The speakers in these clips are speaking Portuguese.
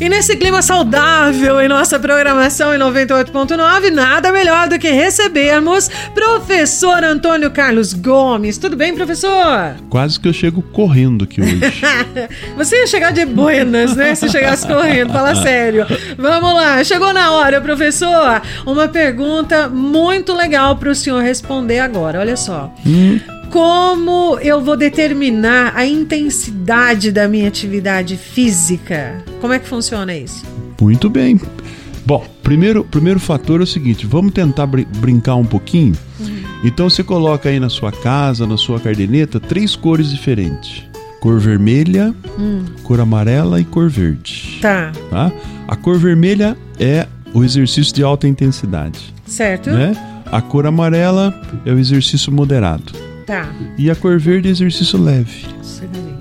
E nesse clima saudável em nossa programação em 98.9, nada melhor do que recebermos professor Antônio Carlos Gomes. Tudo bem, professor? Quase que eu chego correndo aqui hoje. Você ia chegar de buenas, né? Se chegasse correndo, fala sério. Vamos lá, chegou na hora, professor. Uma pergunta muito legal para o senhor responder agora. Olha só. Hum. Como eu vou determinar a intensidade da minha atividade física? Como é que funciona isso? Muito bem. Bom, primeiro, primeiro fator é o seguinte: vamos tentar br brincar um pouquinho. Uhum. Então você coloca aí na sua casa, na sua cardeneta, três cores diferentes: cor vermelha, hum. cor amarela e cor verde. Tá. tá. A cor vermelha é o exercício de alta intensidade. Certo. Né? A cor amarela é o exercício moderado. Tá. E a cor verde é exercício leve.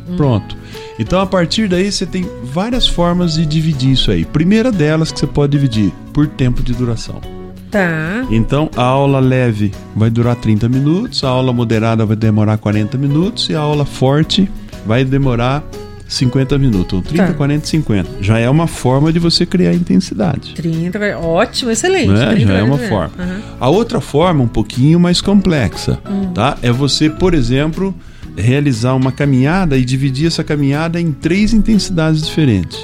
Hum. Pronto. Então a partir daí você tem várias formas de dividir isso aí. Primeira delas que você pode dividir por tempo de duração. Tá. Então a aula leve vai durar 30 minutos, a aula moderada vai demorar 40 minutos e a aula forte vai demorar 50 minutos, 30, tá. 40, 50. Já é uma forma de você criar intensidade. 30, ótimo, excelente. Né? 30, Já é uma forma. Uhum. A outra forma, um pouquinho mais complexa, uhum. tá? É você, por exemplo, realizar uma caminhada e dividir essa caminhada em três intensidades diferentes.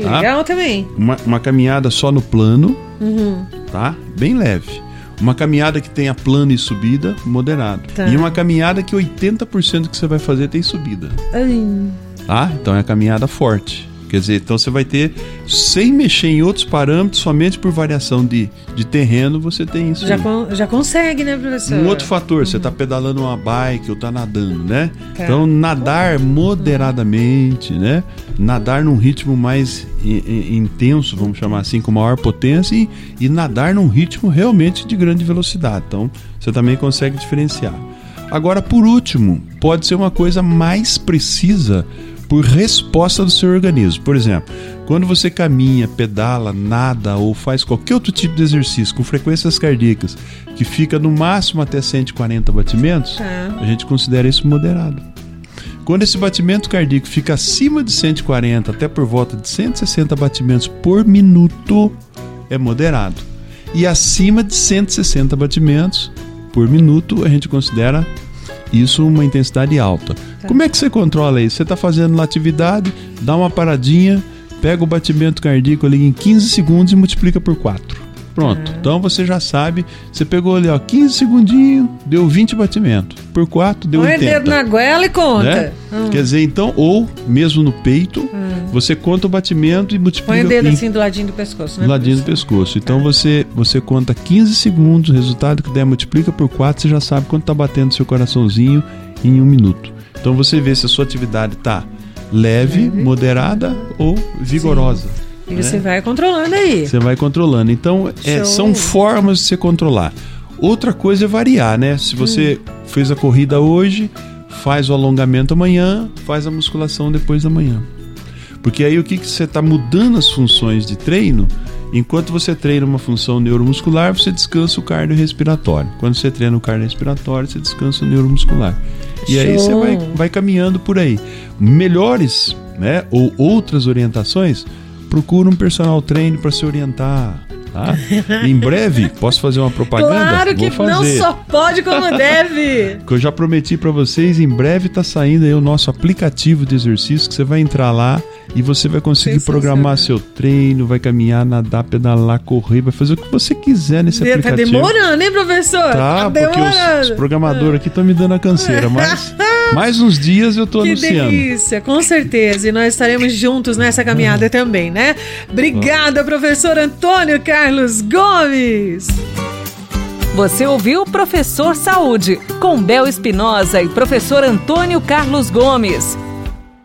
Tá? Legal também. Uma, uma, caminhada só no plano, uhum. tá? Bem leve. Uma caminhada que tenha plano e subida, moderado. Tá. E uma caminhada que 80% que você vai fazer tem subida. Ai. Ah, então é a caminhada forte. Quer dizer, então você vai ter, sem mexer em outros parâmetros, somente por variação de, de terreno, você tem isso. Já, con já consegue, né, professor? Um outro fator, uhum. você está pedalando uma bike ou está nadando, né? Tá. Então, nadar moderadamente, né? Nadar num ritmo mais intenso, vamos chamar assim, com maior potência, e, e nadar num ritmo realmente de grande velocidade. Então, você também consegue diferenciar. Agora, por último, pode ser uma coisa mais precisa por resposta do seu organismo. Por exemplo, quando você caminha, pedala, nada ou faz qualquer outro tipo de exercício com frequências cardíacas que fica no máximo até 140 batimentos, é. a gente considera isso moderado. Quando esse batimento cardíaco fica acima de 140 até por volta de 160 batimentos por minuto, é moderado. E acima de 160 batimentos por minuto, a gente considera isso uma intensidade alta. Tá. Como é que você controla isso? Você está fazendo uma atividade, dá uma paradinha, pega o batimento cardíaco ali em 15 segundos e multiplica por 4. Pronto. Então você já sabe, você pegou ali, ó, 15 segundinhos, deu 20 batimentos. Por 4 deu Põe 80. Põe o dedo na goela e conta. Né? Hum. Quer dizer, então, ou mesmo no peito, hum. você conta o batimento e multiplica. Põe o dedo em... assim do ladinho do pescoço, né? Do ladinho do pescoço. Então ah. você, você conta 15 segundos, o resultado que der multiplica por 4, você já sabe quanto está batendo seu coraçãozinho em um minuto. Então você vê se a sua atividade está leve, leve, moderada ou vigorosa. Sim. E né? você vai controlando aí. Você vai controlando. Então, é, são formas de você controlar. Outra coisa é variar, né? Se você hum. fez a corrida hoje, faz o alongamento amanhã, faz a musculação depois da manhã. Porque aí o que, que você está mudando as funções de treino? Enquanto você treina uma função neuromuscular, você descansa o cardiorrespiratório. Quando você treina o cardiorrespiratório, você descansa o neuromuscular. E Show. aí você vai, vai caminhando por aí. Melhores, né? Ou outras orientações, procura um personal trainer para se orientar. Tá? em breve, posso fazer uma propaganda? Claro que não só pode como deve. que eu já prometi para vocês, em breve está saindo aí o nosso aplicativo de exercício que você vai entrar lá e você vai conseguir programar seu treino, vai caminhar, nadar, pedalar, correr, vai fazer o que você quiser nesse tá aplicativo. Tá demorando, hein, professor? Tá, tá porque os, os, programadores aqui estão me dando a canseira, mas mais uns dias eu tô que anunciando. Que delícia, com certeza. E nós estaremos juntos nessa caminhada também, né? Obrigada, professor Antônio Carlos Gomes. Você ouviu Professor Saúde, com Bel Espinosa e professor Antônio Carlos Gomes.